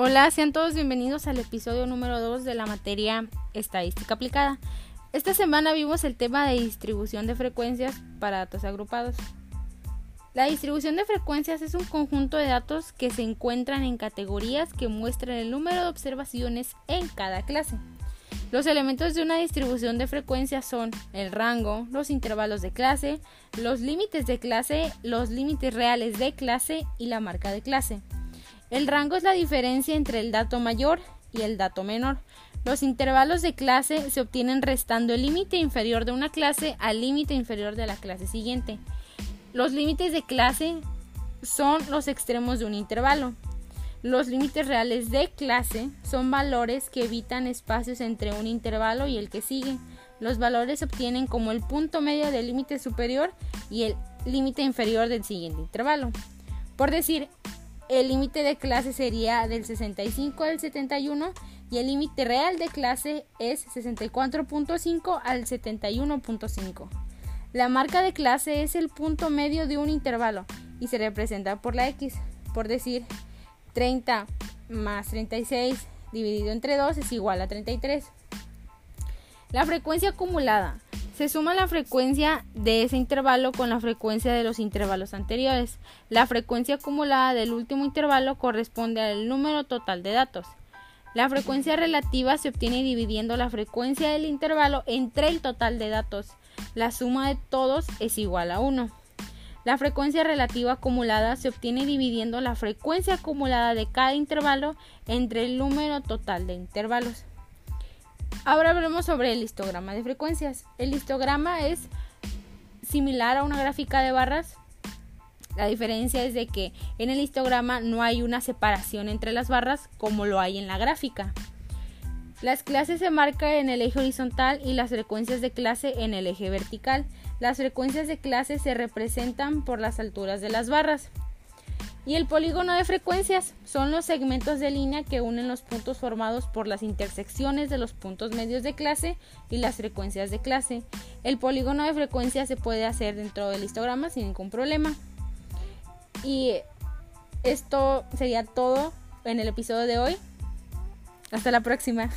Hola, sean todos bienvenidos al episodio número 2 de la materia Estadística aplicada. Esta semana vimos el tema de distribución de frecuencias para datos agrupados. La distribución de frecuencias es un conjunto de datos que se encuentran en categorías que muestran el número de observaciones en cada clase. Los elementos de una distribución de frecuencias son el rango, los intervalos de clase, los límites de clase, los límites reales de clase y la marca de clase. El rango es la diferencia entre el dato mayor y el dato menor. Los intervalos de clase se obtienen restando el límite inferior de una clase al límite inferior de la clase siguiente. Los límites de clase son los extremos de un intervalo. Los límites reales de clase son valores que evitan espacios entre un intervalo y el que sigue. Los valores se obtienen como el punto medio del límite superior y el límite inferior del siguiente intervalo. Por decir, el límite de clase sería del 65 al 71 y el límite real de clase es 64.5 al 71.5. La marca de clase es el punto medio de un intervalo y se representa por la x. Por decir, 30 más 36 dividido entre 2 es igual a 33. La frecuencia acumulada se suma la frecuencia de ese intervalo con la frecuencia de los intervalos anteriores. La frecuencia acumulada del último intervalo corresponde al número total de datos. La frecuencia relativa se obtiene dividiendo la frecuencia del intervalo entre el total de datos. La suma de todos es igual a 1. La frecuencia relativa acumulada se obtiene dividiendo la frecuencia acumulada de cada intervalo entre el número total de intervalos. Ahora hablemos sobre el histograma de frecuencias. El histograma es similar a una gráfica de barras. La diferencia es de que en el histograma no hay una separación entre las barras como lo hay en la gráfica. Las clases se marcan en el eje horizontal y las frecuencias de clase en el eje vertical. Las frecuencias de clase se representan por las alturas de las barras. Y el polígono de frecuencias son los segmentos de línea que unen los puntos formados por las intersecciones de los puntos medios de clase y las frecuencias de clase. El polígono de frecuencias se puede hacer dentro del histograma sin ningún problema. Y esto sería todo en el episodio de hoy. Hasta la próxima.